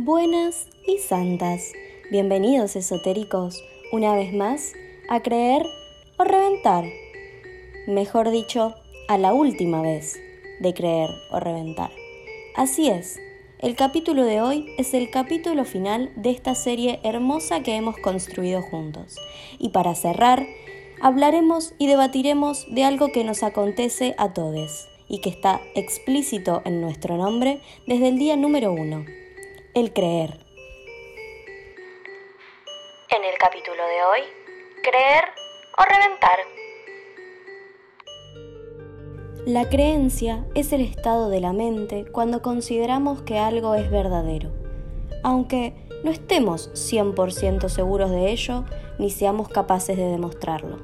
Buenas y santas, bienvenidos esotéricos, una vez más, a creer o reventar. Mejor dicho, a la última vez de creer o reventar. Así es, el capítulo de hoy es el capítulo final de esta serie hermosa que hemos construido juntos. Y para cerrar, hablaremos y debatiremos de algo que nos acontece a todos y que está explícito en nuestro nombre desde el día número uno el creer. En el capítulo de hoy, creer o reventar. La creencia es el estado de la mente cuando consideramos que algo es verdadero, aunque no estemos 100% seguros de ello ni seamos capaces de demostrarlo.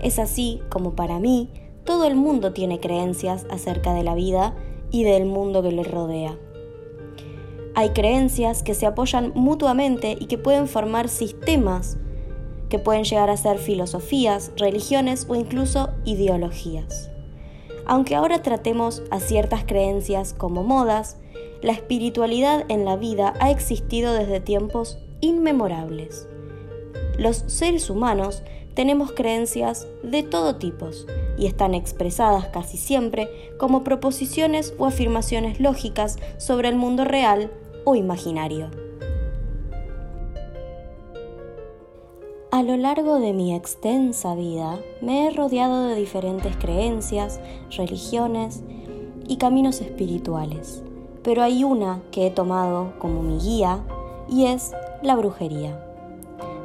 Es así como para mí todo el mundo tiene creencias acerca de la vida y del mundo que le rodea. Hay creencias que se apoyan mutuamente y que pueden formar sistemas, que pueden llegar a ser filosofías, religiones o incluso ideologías. Aunque ahora tratemos a ciertas creencias como modas, la espiritualidad en la vida ha existido desde tiempos inmemorables. Los seres humanos tenemos creencias de todo tipo y están expresadas casi siempre como proposiciones o afirmaciones lógicas sobre el mundo real o imaginario. A lo largo de mi extensa vida me he rodeado de diferentes creencias, religiones y caminos espirituales, pero hay una que he tomado como mi guía y es la brujería.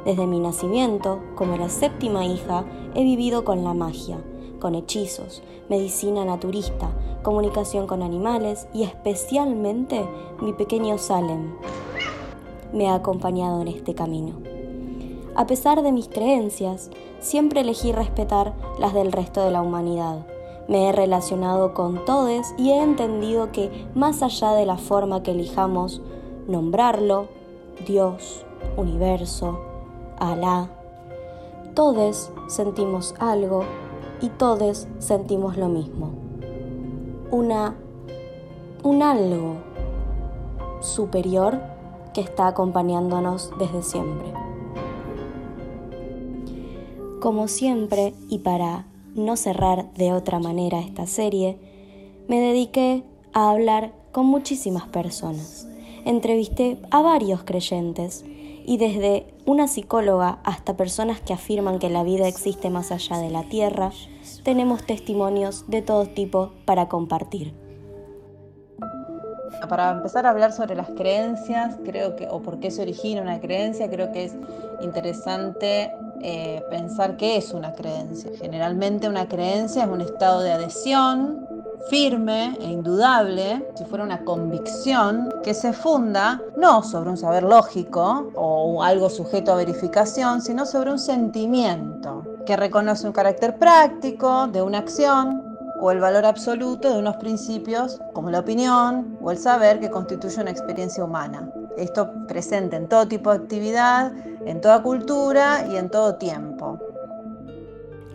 Desde mi nacimiento, como la séptima hija, he vivido con la magia, con hechizos, medicina naturista, comunicación con animales y especialmente mi pequeño Salem me ha acompañado en este camino. A pesar de mis creencias, siempre elegí respetar las del resto de la humanidad. Me he relacionado con todos y he entendido que más allá de la forma que elijamos nombrarlo, Dios, universo, Alá, todos sentimos algo y todos sentimos lo mismo. Una, un algo superior que está acompañándonos desde siempre. Como siempre, y para no cerrar de otra manera esta serie, me dediqué a hablar con muchísimas personas. Entrevisté a varios creyentes y desde una psicóloga hasta personas que afirman que la vida existe más allá de la Tierra, tenemos testimonios de todo tipo para compartir. Para empezar a hablar sobre las creencias, creo que, o por qué se origina una creencia, creo que es interesante eh, pensar qué es una creencia. Generalmente una creencia es un estado de adhesión firme e indudable, si fuera una convicción que se funda no sobre un saber lógico o algo sujeto a verificación, sino sobre un sentimiento que reconoce un carácter práctico de una acción o el valor absoluto de unos principios como la opinión o el saber que constituye una experiencia humana. Esto presente en todo tipo de actividad, en toda cultura y en todo tiempo.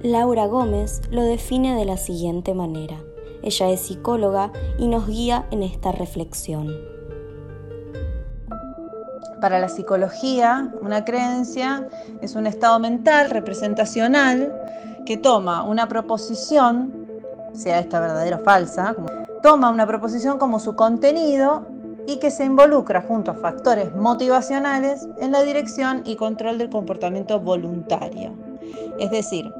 Laura Gómez lo define de la siguiente manera. Ella es psicóloga y nos guía en esta reflexión. Para la psicología, una creencia es un estado mental representacional que toma una proposición, sea esta verdadera o falsa, toma una proposición como su contenido y que se involucra junto a factores motivacionales en la dirección y control del comportamiento voluntario. Es decir,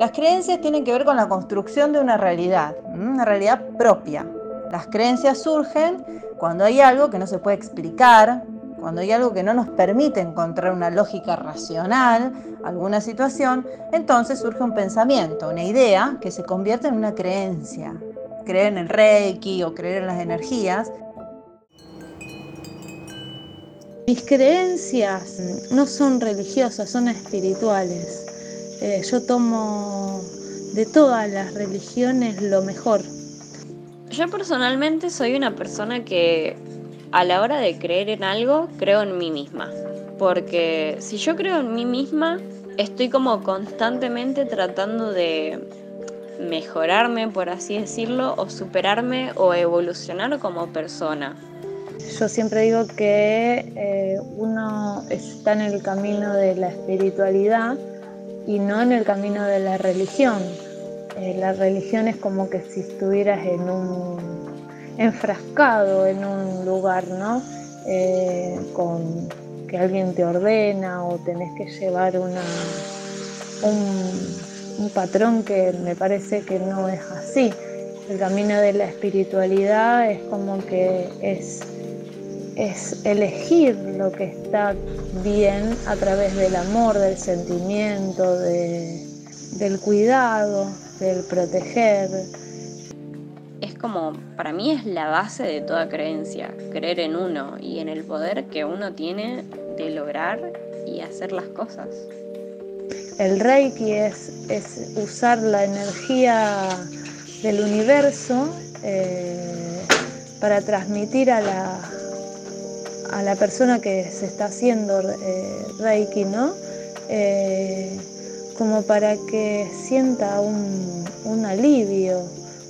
las creencias tienen que ver con la construcción de una realidad, una realidad propia. Las creencias surgen cuando hay algo que no se puede explicar, cuando hay algo que no nos permite encontrar una lógica racional, alguna situación, entonces surge un pensamiento, una idea que se convierte en una creencia. Creer en el Reiki o creer en las energías. Mis creencias no son religiosas, son espirituales. Eh, yo tomo de todas las religiones lo mejor. Yo personalmente soy una persona que a la hora de creer en algo, creo en mí misma. Porque si yo creo en mí misma, estoy como constantemente tratando de mejorarme, por así decirlo, o superarme o evolucionar como persona. Yo siempre digo que eh, uno está en el camino de la espiritualidad y no en el camino de la religión. Eh, la religión es como que si estuvieras en un enfrascado en un lugar, ¿no? Eh, con que alguien te ordena o tenés que llevar una, un, un patrón que me parece que no es así. El camino de la espiritualidad es como que es es elegir lo que está bien a través del amor, del sentimiento, del cuidado, del proteger. Es como, para mí es la base de toda creencia, creer en uno y en el poder que uno tiene de lograr y hacer las cosas. El Reiki es, es usar la energía del universo eh, para transmitir a la, a la persona que se está haciendo eh, Reiki, ¿no? Eh, como para que sienta un, un, alivio,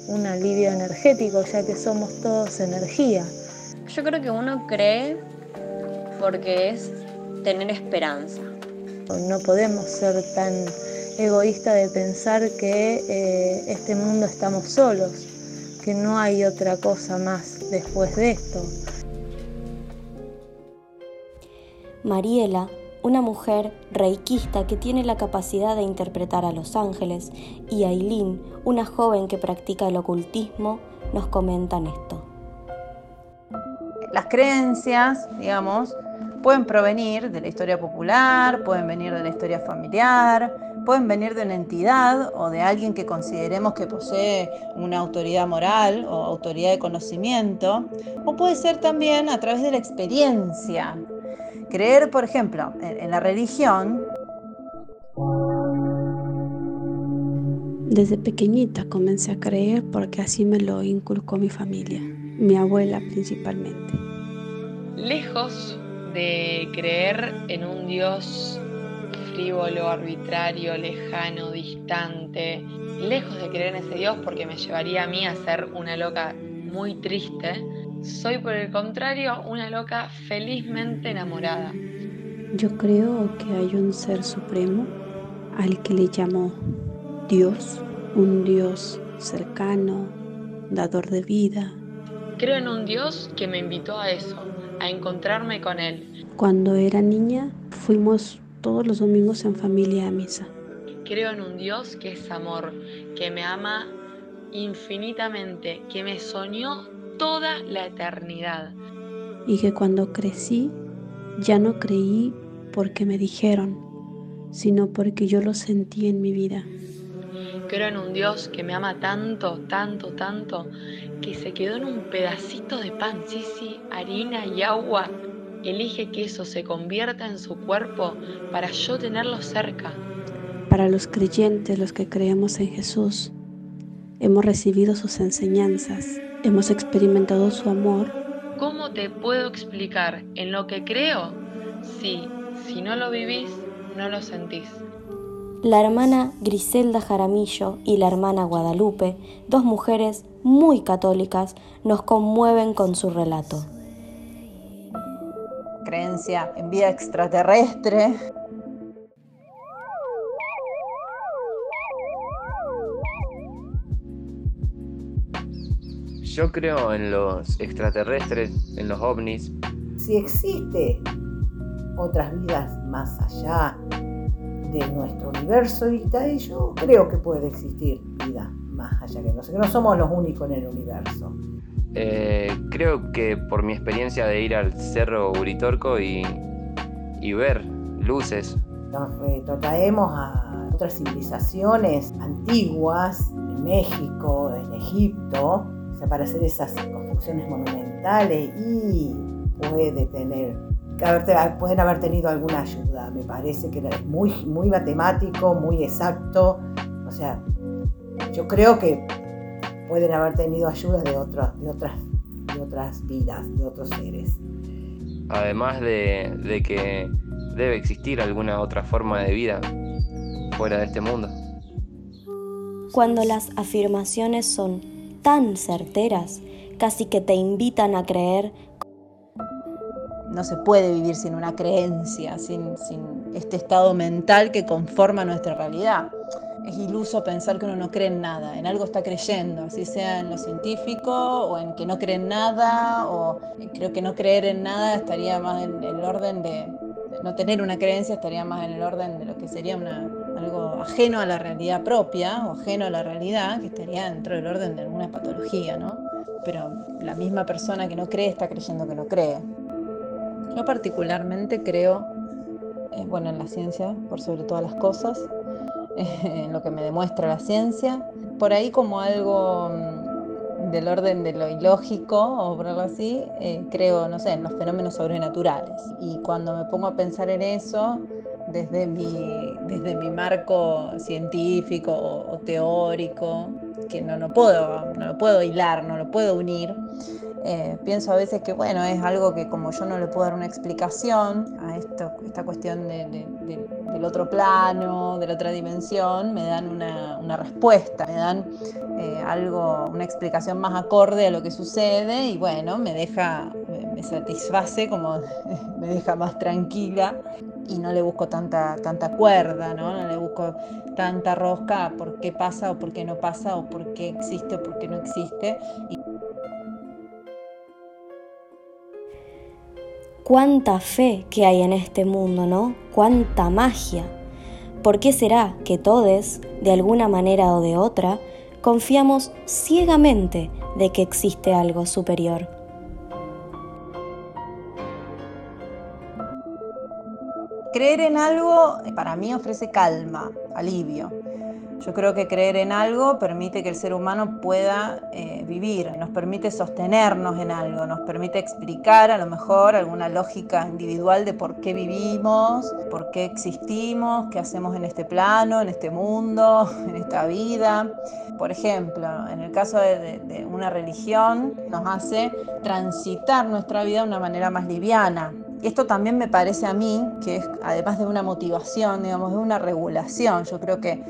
un alivio energético, ya que somos todos energía. Yo creo que uno cree porque es tener esperanza. No podemos ser tan egoístas de pensar que eh, este mundo estamos solos, que no hay otra cosa más después de esto. Mariela, una mujer reikista que tiene la capacidad de interpretar a los ángeles, y Aileen, una joven que practica el ocultismo, nos comentan esto. Las creencias, digamos, pueden provenir de la historia popular, pueden venir de la historia familiar, pueden venir de una entidad o de alguien que consideremos que posee una autoridad moral o autoridad de conocimiento, o puede ser también a través de la experiencia, Creer, por ejemplo, en, la religión. Desde pequeñita comencé a creer porque así me lo inculcó mi familia, mi abuela principalmente. Lejos de creer en un Dios frívolo, arbitrario, lejano, distante, lejos de creer en ese Dios porque me llevaría a mí a ser una loca muy triste, soy por el contrario una loca felizmente enamorada. Yo creo que hay un ser supremo al que le llamo Dios, un Dios cercano, dador de vida. Creo en un Dios que me invitó a eso, a encontrarme con Él. Cuando era niña fuimos todos los domingos en familia a misa. Creo en un Dios que es amor, que me ama infinitamente, que me soñó toda la eternidad. Y que cuando crecí ya no creí porque me dijeron, sino porque yo lo sentí en mi vida. Creo en un Dios que me ama tanto, tanto, tanto, que se quedó en un pedacito de pan, sí, sí, harina y agua. Elige que eso se convierta en su cuerpo para yo tenerlo cerca. Para los creyentes, los que creemos en Jesús, hemos recibido sus enseñanzas hemos experimentado su amor. ¿Cómo te puedo explicar en lo que creo? Sí, si no lo vivís, no lo sentís. La hermana Griselda Jaramillo y la hermana Guadalupe, dos mujeres muy católicas, nos conmueven con su relato. Creencia en vida extraterrestre, Yo creo en los extraterrestres, en los ovnis. Si existe otras vidas más allá de nuestro universo y yo creo que puede existir vida más allá que nosotros, no somos los únicos en el universo. Eh, creo que por mi experiencia de ir al cerro Uritorco y, y ver luces. Nos retrotraemos a otras civilizaciones antiguas, en México, en Egipto, para hacer esas construcciones monumentales y puede tener, pueden haber tenido alguna ayuda. Me parece que es muy, muy matemático, muy exacto. O sea, yo creo que pueden haber tenido ayuda de, otras de, otras, de otras vidas, de otros seres. Además de, de que debe existir alguna otra forma de vida fuera de este mundo. Cuando las afirmaciones son tan certeras, casi que te invitan a creer no se puede vivir sin una creencia, sin, este estado mental que conforma nuestra realidad. Es iluso pensar que uno no cree en nada, en algo está creyendo, así sea en lo científico o en que no cree en nada, o creo que no creer en nada estaría más en el orden de, no tener una creencia, estaría más en el orden de lo que sería algo ajeno a la realidad propia o ajeno a la realidad, que estaría dentro del orden de alguna patología, ¿no? Pero la misma persona que no cree está creyendo que no cree. Yo particularmente creo, eh, bueno, en la ciencia, por sobre todas las cosas, en lo que me demuestra la ciencia, por ahí como algo mm, del orden de lo ilógico, o por algo así, eh, creo, no sé, en los fenómenos sobrenaturales. Y cuando me pongo a pensar en eso, desde mi, desde mi marco científico o, teórico, que no, no, puedo, no lo puedo hilar, no lo puedo unir, eh, pienso a veces que, bueno, es algo que como yo no le puedo dar una explicación a esto, esta cuestión del otro plano, de la otra dimensión, me dan una, respuesta, me dan eh, algo, una explicación más acorde a lo que sucede y bueno, me deja, satisface, como me deja más tranquila y no le busco tanta, tanta cuerda, ¿no? no le busco tanta rosca a por qué pasa o por qué no pasa o por qué existe o por qué no existe. cuánta fe que hay en este mundo, ¿no? Cuánta magia. ¿Por qué será que todos, de alguna manera o de otra, confiamos ciegamente de que existe algo superior? Creer en algo para mí ofrece calma, alivio. Yo creo que creer en algo permite que el ser humano pueda eh, vivir, nos permite sostenernos en algo, nos permite explicar a lo mejor alguna lógica individual de por qué vivimos, por qué existimos, qué hacemos en este plano, en este mundo, en esta vida. Por ejemplo, en el caso de una religión, nos hace transitar nuestra vida de una manera más liviana, esto también me parece a mí que es, además de una motivación, digamos, de una regulación, yo creo que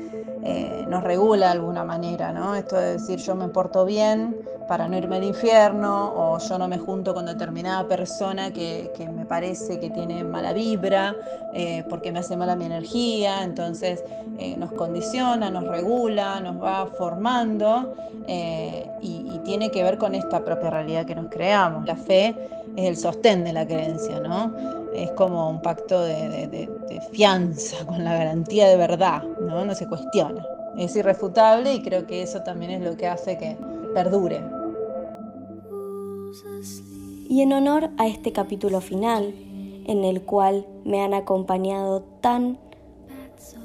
eh, nos regula de alguna manera, ¿no? Esto de decir yo me porto bien para no irme al infierno o yo no me junto con determinada persona que, me parece que tiene mala vibra eh, porque me hace mala mi energía, entonces eh, nos condiciona, nos regula, nos va formando y tiene que ver con esta propia realidad que nos creamos. La fe es el sostén de la creencia, ¿no? Es como un pacto de, fianza con la garantía de verdad, ¿no? No se cuestiona. Es irrefutable y creo que eso también es lo que hace que perdure. Y en honor a este capítulo final, en el cual me han acompañado tan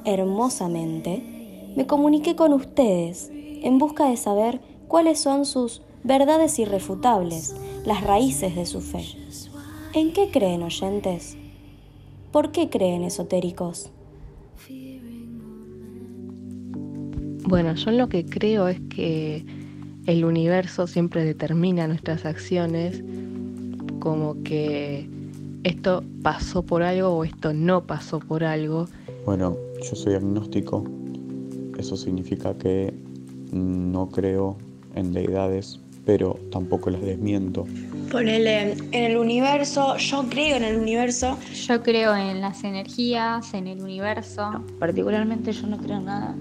hermosamente, me comuniqué con ustedes en busca de saber cuáles son sus verdades irrefutables las raíces de su fe. ¿En qué creen oyentes? ¿Por qué creen esotéricos? Bueno, yo lo que creo es que el universo siempre determina nuestras acciones, como que esto pasó por algo o esto no pasó por algo. Bueno, yo soy agnóstico, eso significa que no creo en deidades pero tampoco las desmiento. Ponele en el universo, yo creo en el universo. Yo creo en las energías, en el universo. particularmente yo no creo en nada,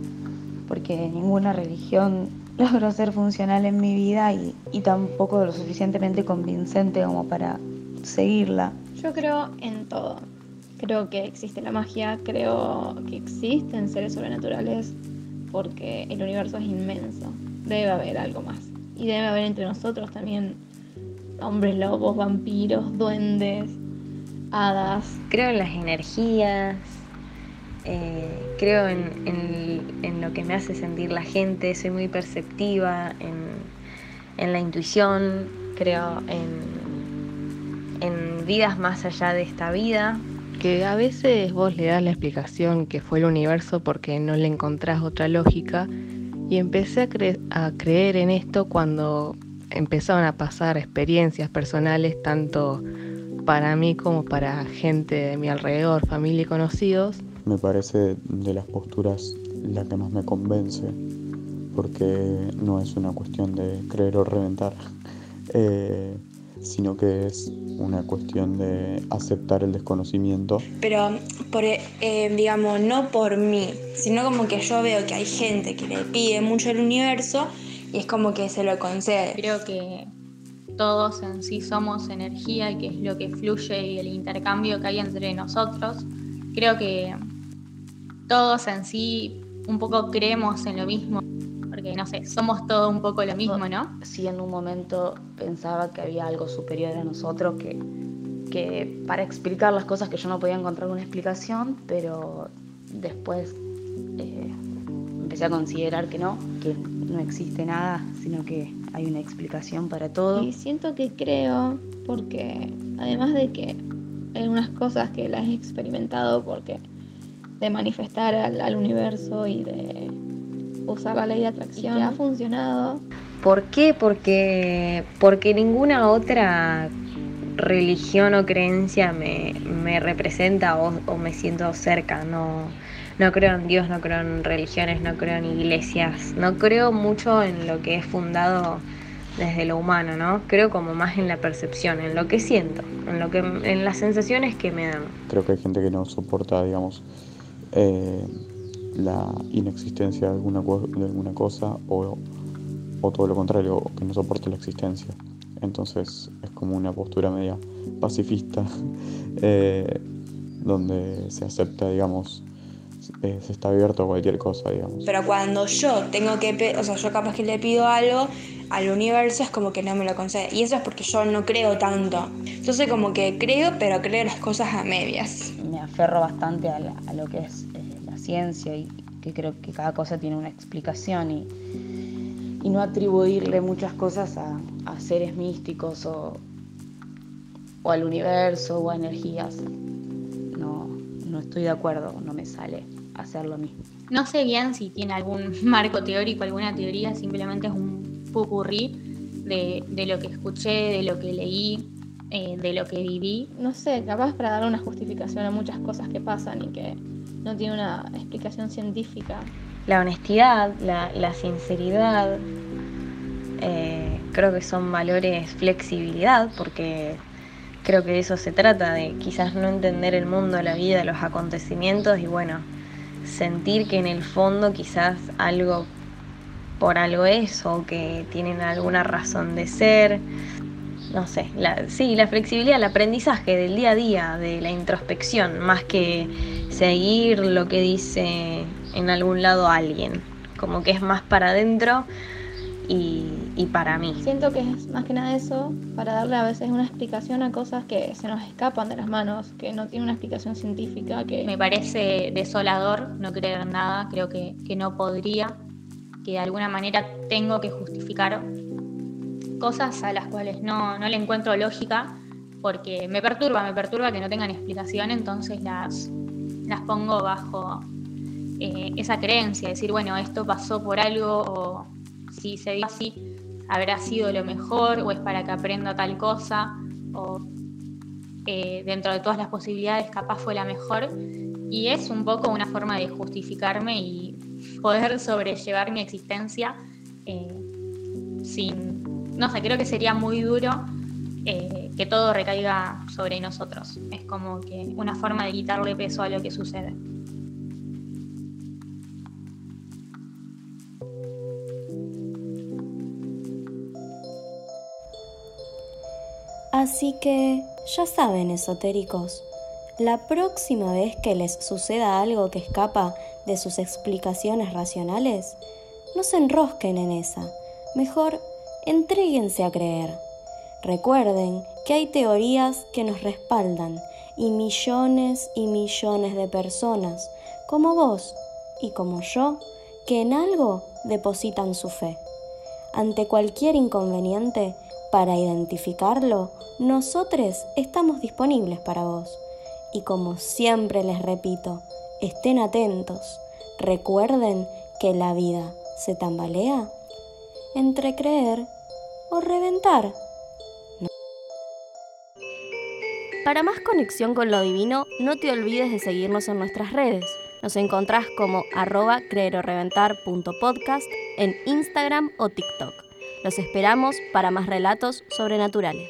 porque ninguna religión logró ser funcional en mi vida y, y tampoco lo suficientemente convincente como para seguirla. Yo creo en todo. Creo que existe la magia, creo que existen seres sobrenaturales porque el universo es inmenso. Debe haber algo más. Y debe haber entre nosotros también hombres lobos, vampiros, duendes, hadas. Creo en las energías, eh, creo en, lo que me hace sentir la gente, soy muy perceptiva, en, la intuición, creo en, en vidas más allá de esta vida. Que a veces vos le das la explicación que fue el universo porque no le encontrás otra lógica y empecé a, creer en esto cuando empezaron a pasar experiencias personales, tanto para mí como para gente de mi alrededor, familia y conocidos. Me parece de las posturas la que más me convence, porque no es una cuestión de creer o reventar. Eh, sino que es una cuestión de aceptar el desconocimiento. Pero, por, eh, digamos, no por mí, sino como que yo veo que hay gente que le pide mucho al universo y es como que se lo concede. Creo que todos en sí somos energía y que es lo que fluye y el intercambio que hay entre nosotros. Creo que todos en sí un poco creemos en lo mismo, porque no sé, somos todo un poco lo mismo, ¿no? Sí, en un momento pensaba que había algo superior a nosotros que, que para explicar las cosas que yo no podía encontrar una explicación, pero después eh, empecé a considerar que no, que no existe nada, sino que hay una explicación para todo. Y siento que creo, porque además de que hay unas cosas que las he experimentado porque de manifestar al, universo y de usar la ley de atracción ha funcionado. ¿Por qué? Porque, porque ninguna otra religión o creencia me, me representa o, o, me siento cerca. No, no creo en Dios, no creo en religiones, no creo en iglesias, no creo mucho en lo que es fundado desde lo humano, ¿no? Creo como más en la percepción, en lo que siento, en lo que en las sensaciones que me dan. Creo que hay gente que no soporta, digamos, eh, la inexistencia de alguna, de alguna cosa o, o todo lo contrario, que no soporte la existencia. Entonces es como una postura media pacifista, eh, donde se acepta, digamos, eh, se está abierto a cualquier cosa, digamos. Pero cuando yo tengo que, o sea, yo capaz que le pido algo al universo es como que no me lo concede. Y eso es porque yo no creo tanto. Entonces como que creo, pero creo las cosas a medias. Me aferro bastante a, lo que es ciencia y que creo que cada cosa tiene una explicación y, y no atribuirle muchas cosas a, a seres místicos o, o al universo o a energías. No, no estoy de acuerdo, no me sale hacer lo mismo. No sé bien si tiene algún marco teórico, alguna teoría, simplemente es un pupurrí de, de lo que escuché, de lo que leí, eh, de lo que viví. No sé, capaz para dar una justificación a muchas cosas que pasan y que no tiene una explicación científica. La honestidad, la, la sinceridad, eh, creo que son valores flexibilidad, porque creo que de eso se trata, de quizás no entender el mundo, la vida, los acontecimientos y bueno, sentir que en el fondo quizás algo por algo es o que tienen alguna razón de ser. No sé, la, sí, la flexibilidad, el aprendizaje del día a día, de la introspección, más que seguir lo que dice en algún lado alguien. Como que es más para adentro y, y, para mí. Siento que es más que nada eso, para darle a veces una explicación a cosas que se nos escapan de las manos, que no tiene una explicación científica. que Me parece desolador no creer en nada, creo que, que no podría, que de alguna manera tengo que justificar cosas a las cuales no, no le encuentro lógica, porque me perturba, me perturba que no tengan explicación, entonces las, las pongo bajo eh, esa creencia, decir, bueno, esto pasó por algo o si se dio así, habrá sido lo mejor o es para que aprenda tal cosa o eh, dentro de todas las posibilidades capaz fue la mejor. Y es un poco una forma de justificarme y poder sobrellevar mi existencia eh, sin, no sé, creo que sería muy duro eh, que todo recaiga sobre nosotros. Es como que una forma de quitarle peso a lo que sucede. Así que, ya saben, esotéricos, la próxima vez que les suceda algo que escapa de sus explicaciones racionales, no se enrosquen en esa. Mejor, entréguense a creer. Recuerden que hay teorías que nos respaldan y millones y millones de personas, como vos y como yo, que en algo depositan su fe. Ante cualquier inconveniente, para identificarlo, nosotros estamos disponibles para vos. Y como siempre les repito, estén atentos, recuerden que la vida se tambalea entre creer o reventar. Para más conexión con lo divino, no te olvides de seguirnos en nuestras redes. Nos encontrás como arroba creeroreventar.podcast en Instagram o TikTok. Los esperamos para más relatos sobrenaturales.